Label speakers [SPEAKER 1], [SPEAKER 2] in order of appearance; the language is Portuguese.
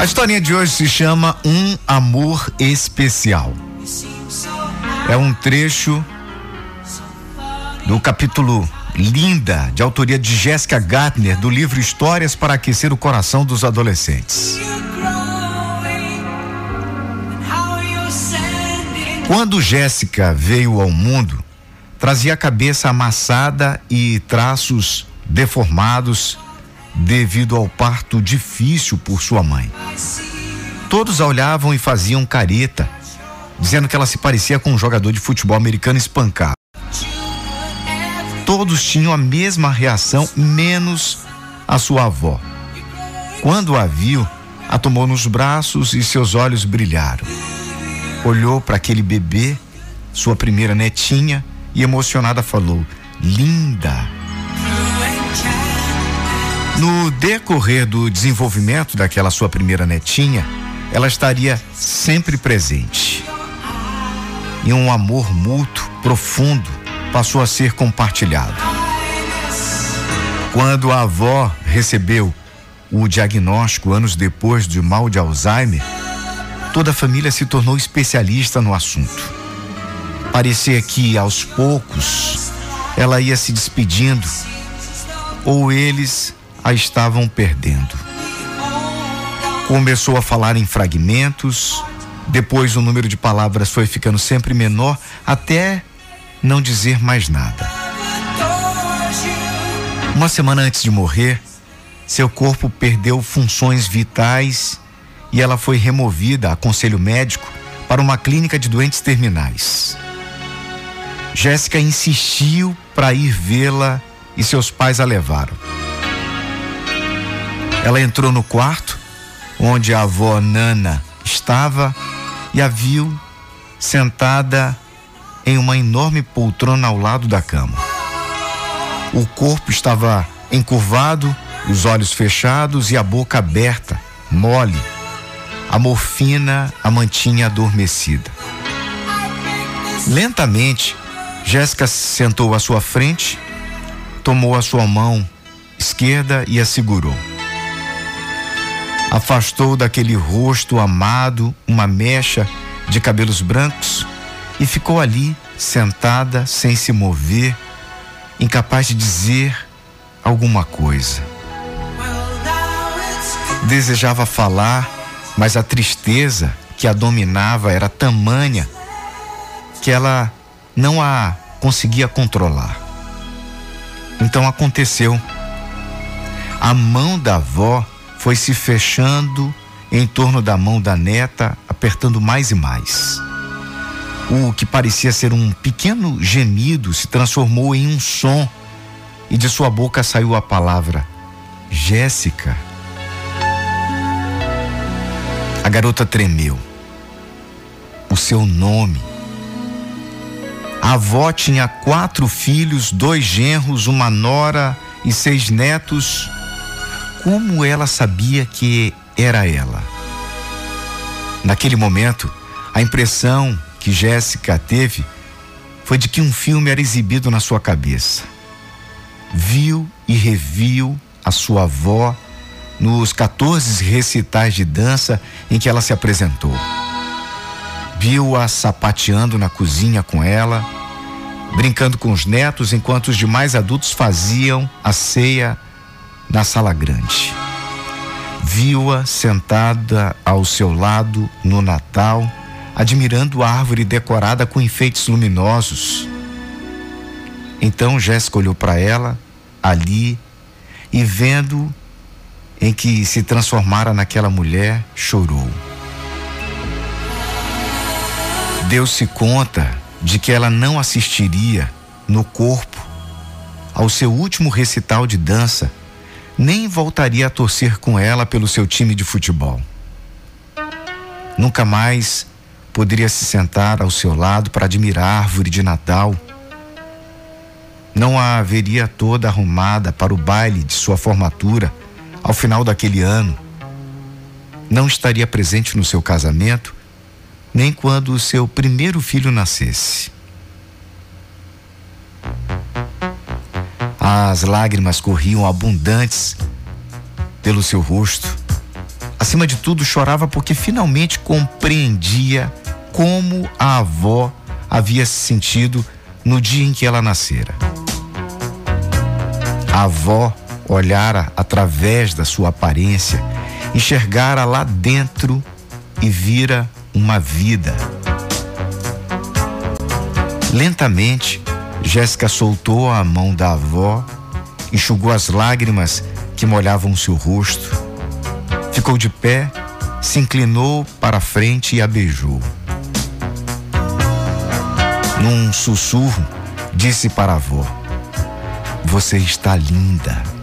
[SPEAKER 1] A historinha de hoje se chama Um Amor Especial. É um trecho do capítulo Linda, de autoria de Jéssica Gartner, do livro Histórias para Aquecer o Coração dos Adolescentes. Quando Jéssica veio ao mundo, trazia a cabeça amassada e traços deformados devido ao parto difícil por sua mãe. Todos a olhavam e faziam careta, dizendo que ela se parecia com um jogador de futebol americano espancado. Todos tinham a mesma reação, menos a sua avó. Quando a viu, a tomou nos braços e seus olhos brilharam. Olhou para aquele bebê, sua primeira netinha, e emocionada falou: Linda! No decorrer do desenvolvimento daquela sua primeira netinha, ela estaria sempre presente. E um amor mútuo, profundo, passou a ser compartilhado. Quando a avó recebeu o diagnóstico anos depois de mal de Alzheimer, toda a família se tornou especialista no assunto. Parecia que aos poucos ela ia se despedindo, ou eles a estavam perdendo. Começou a falar em fragmentos, depois o número de palavras foi ficando sempre menor, até não dizer mais nada. Uma semana antes de morrer, seu corpo perdeu funções vitais e ela foi removida a conselho médico para uma clínica de doentes terminais. Jéssica insistiu para ir vê-la e seus pais a levaram. Ela entrou no quarto onde a avó Nana estava e a viu sentada em uma enorme poltrona ao lado da cama. O corpo estava encurvado, os olhos fechados e a boca aberta, mole. A morfina a mantinha adormecida. Lentamente, Jéssica sentou à sua frente, tomou a sua mão esquerda e a segurou afastou daquele rosto amado uma mecha de cabelos brancos e ficou ali, sentada, sem se mover, incapaz de dizer alguma coisa. Desejava falar, mas a tristeza que a dominava era tamanha que ela não a conseguia controlar. Então aconteceu. A mão da avó foi se fechando em torno da mão da neta, apertando mais e mais. O que parecia ser um pequeno gemido se transformou em um som e de sua boca saiu a palavra Jéssica. A garota tremeu. O seu nome. A avó tinha quatro filhos, dois genros, uma nora e seis netos como ela sabia que era ela. Naquele momento, a impressão que Jéssica teve foi de que um filme era exibido na sua cabeça. Viu e reviu a sua avó nos 14 recitais de dança em que ela se apresentou. Viu-a sapateando na cozinha com ela, brincando com os netos enquanto os demais adultos faziam a ceia na sala grande. Viu-a sentada ao seu lado no Natal, admirando a árvore decorada com enfeites luminosos. Então Jéssica olhou para ela, ali, e vendo em que se transformara naquela mulher, chorou. Deu-se conta de que ela não assistiria no corpo ao seu último recital de dança nem voltaria a torcer com ela pelo seu time de futebol. Nunca mais poderia se sentar ao seu lado para admirar a árvore de Natal. Não a haveria toda arrumada para o baile de sua formatura ao final daquele ano. Não estaria presente no seu casamento, nem quando o seu primeiro filho nascesse. As lágrimas corriam abundantes pelo seu rosto. acima de tudo, chorava porque finalmente compreendia como a avó havia se sentido no dia em que ela nascera. A avó olhara através da sua aparência, enxergara lá dentro e vira uma vida. Lentamente, Jéssica soltou a mão da avó, enxugou as lágrimas que molhavam seu rosto, ficou de pé, se inclinou para a frente e a beijou. Num sussurro, disse para a avó: Você está linda.